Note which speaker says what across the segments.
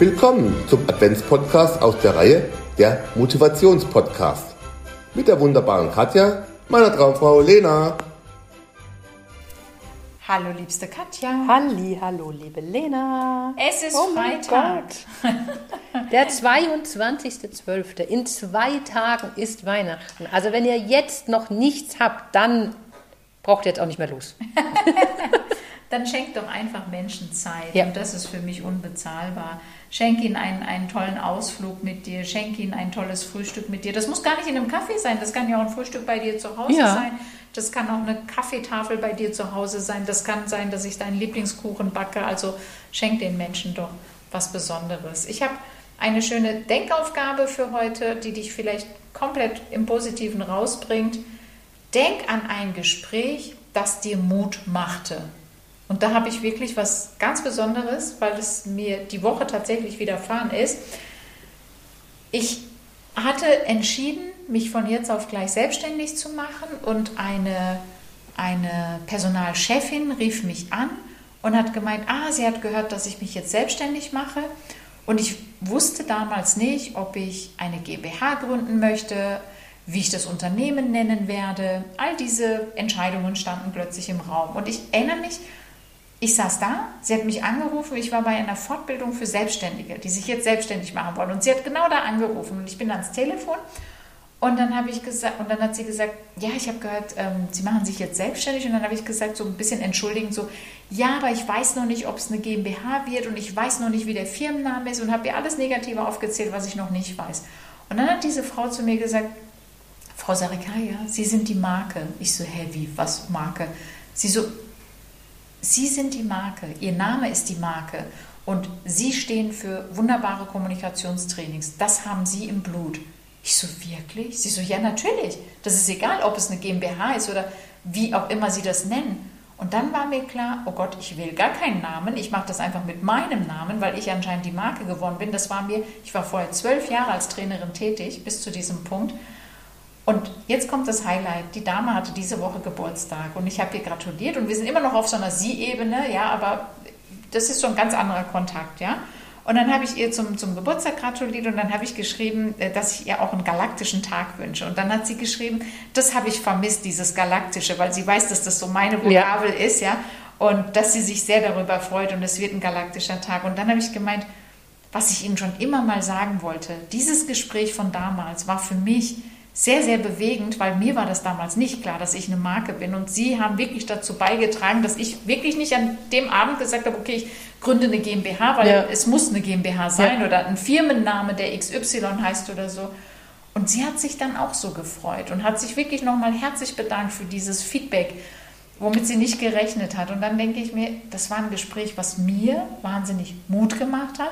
Speaker 1: Willkommen zum Adventspodcast aus der Reihe der Motivationspodcast. Mit der wunderbaren Katja, meiner Traumfrau Lena.
Speaker 2: Hallo, liebste Katja.
Speaker 3: Halli, hallo, liebe Lena.
Speaker 2: Es ist
Speaker 3: oh mein
Speaker 2: Freitag.
Speaker 3: Gott. Der 22.12. In zwei Tagen ist Weihnachten. Also wenn ihr jetzt noch nichts habt, dann braucht ihr jetzt auch nicht mehr los.
Speaker 2: Dann schenk doch einfach Menschen Zeit.
Speaker 3: Ja.
Speaker 2: Und das ist für mich unbezahlbar. Schenk ihnen einen, einen tollen Ausflug mit dir. Schenk ihnen ein tolles Frühstück mit dir. Das muss gar nicht in einem Kaffee sein. Das kann ja auch ein Frühstück bei dir zu Hause
Speaker 3: Ja.
Speaker 2: sein. Das kann auch eine Kaffeetafel bei dir zu Hause sein. Das kann sein, dass ich deinen Lieblingskuchen backe. Also schenk den Menschen doch was Besonderes. Ich habe eine schöne Denkaufgabe für heute, die dich vielleicht komplett im Positiven rausbringt. Denk an ein Gespräch, das dir Mut machte. Und da habe ich wirklich was ganz Besonderes, weil es mir die Woche tatsächlich widerfahren ist. Ich hatte entschieden, mich von jetzt auf gleich selbstständig zu machen und eine, eine Personalchefin rief mich an und hat gemeint, ah, sie hat gehört, dass ich mich jetzt selbstständig mache. Und ich wusste damals nicht, ob ich eine GmbH gründen möchte, wie ich das Unternehmen nennen werde. All diese Entscheidungen standen plötzlich im Raum. Und ich erinnere mich, ich saß da, sie hat mich angerufen, ich war bei einer Fortbildung für Selbstständige, die sich jetzt selbstständig machen wollen. Und sie hat genau da angerufen und ich bin ans Telefon und dann habe ich gesagt, und dann hat sie gesagt, ja, ich habe gehört, ähm, Sie machen sich jetzt selbstständig. Und dann habe ich gesagt, so ein bisschen entschuldigend, so, ja, aber ich weiß noch nicht, ob es eine GmbH wird und ich weiß noch nicht, wie der Firmenname ist und habe ihr alles Negative aufgezählt, was ich noch nicht weiß. Und dann hat diese Frau zu mir gesagt, Frau Sarikaya, Sie sind die Marke. Ich so, hä, wie, was Marke? Sie so, Sie sind die Marke, Ihr Name ist die Marke und Sie stehen für wunderbare Kommunikationstrainings. Das haben Sie im Blut. Ich so, wirklich? Sie so, ja, natürlich. Das ist egal, ob es eine GmbH ist oder wie auch immer Sie das nennen. Und dann war mir klar, oh Gott, ich will gar keinen Namen. Ich mache das einfach mit meinem Namen, weil ich anscheinend die Marke geworden bin. Das war mir, ich war vorher zwölf Jahre als Trainerin tätig, bis zu diesem Punkt. Und jetzt kommt das Highlight. Die Dame hatte diese Woche Geburtstag und ich habe ihr gratuliert und wir sind immer noch auf so einer Sie-Ebene, ja, aber das ist so ein ganz anderer Kontakt, ja. Und dann habe ich ihr zum, zum Geburtstag gratuliert und dann habe ich geschrieben, äh, dass ich ihr auch einen galaktischen Tag wünsche. Und dann hat sie geschrieben, das habe ich vermisst, dieses Galaktische, weil sie weiß, dass das so meine Vokabel ist, ja. Und dass sie sich sehr darüber freut und es wird ein galaktischer Tag. Und dann habe ich gemeint, was ich Ihnen schon immer mal sagen wollte, dieses Gespräch von damals war für mich sehr, sehr bewegend, weil mir war das damals nicht klar, dass ich eine Marke bin. Und Sie haben wirklich dazu beigetragen, dass ich wirklich nicht an dem Abend gesagt habe, okay, ich gründe eine GmbH, weil
Speaker 3: Ja.
Speaker 2: es muss eine GmbH sein
Speaker 3: Ja.
Speaker 2: oder ein Firmenname, der XY heißt oder so. Und sie hat sich dann auch so gefreut und hat sich wirklich nochmal herzlich bedankt für dieses Feedback, womit sie nicht gerechnet hat. Und dann denke ich mir, das war ein Gespräch, was mir wahnsinnig Mut gemacht hat.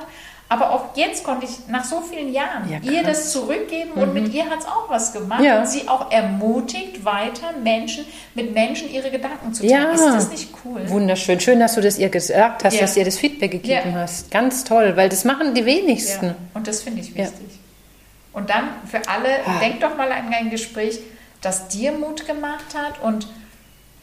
Speaker 2: Aber auch jetzt konnte ich nach so vielen Jahren
Speaker 3: Ja,
Speaker 2: ihr das zurückgeben und mit ihr hat es auch was gemacht
Speaker 3: Ja.
Speaker 2: und sie auch ermutigt, weiter Menschen mit Menschen ihre Gedanken zu
Speaker 3: Ja.
Speaker 2: teilen. Ist das nicht cool?
Speaker 3: Wunderschön. Schön, dass du das ihr gesagt hast,
Speaker 2: Ja.
Speaker 3: dass ihr das Feedback gegeben
Speaker 2: Ja.
Speaker 3: hast. Ganz toll, weil das machen die wenigsten.
Speaker 2: Ja, und das finde ich
Speaker 3: Ja.
Speaker 2: wichtig. Und dann für alle,
Speaker 3: Ah.
Speaker 2: denk doch mal an ein Gespräch, das dir Mut gemacht hat und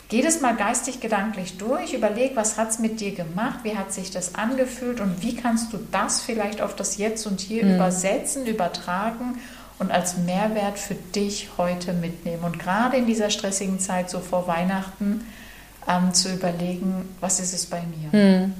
Speaker 2: geh das mal geistig, gedanklich durch. Überleg, was hat es mit dir gemacht, wie hat sich das angefühlt und wie kannst du das vielleicht auf das Jetzt und Hier
Speaker 3: Mhm.
Speaker 2: übersetzen, übertragen und als Mehrwert für dich heute mitnehmen. Und gerade in dieser stressigen Zeit, so vor Weihnachten, ähm, zu überlegen, was ist es bei mir?
Speaker 3: Hm.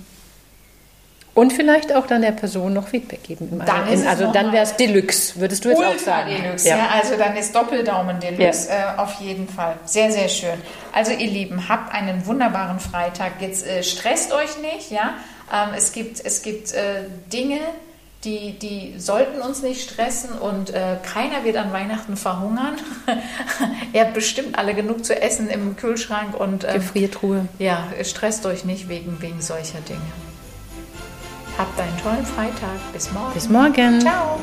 Speaker 3: Und vielleicht auch dann der Person noch Feedback geben. Im
Speaker 2: Dann ist es
Speaker 3: also dann wäre es Deluxe, würdest du jetzt auch
Speaker 2: Ultra
Speaker 3: sagen.
Speaker 2: Deluxe, ja. also dann ist Doppeldaumen Deluxe äh, auf jeden Fall. Sehr, sehr schön. Also ihr Lieben, habt einen wunderbaren Freitag. Jetzt äh, stresst euch nicht, ja. Ähm, es gibt, es gibt äh, Dinge, die, die sollten uns nicht stressen und äh, keiner wird an Weihnachten verhungern. Ihr habt bestimmt alle genug zu essen im Kühlschrank und ähm,
Speaker 3: Gefriertruhe.
Speaker 2: ja, stresst euch nicht wegen, wegen solcher Dinge. Habt einen tollen Freitag. Bis morgen.
Speaker 3: Bis morgen.
Speaker 2: Ciao.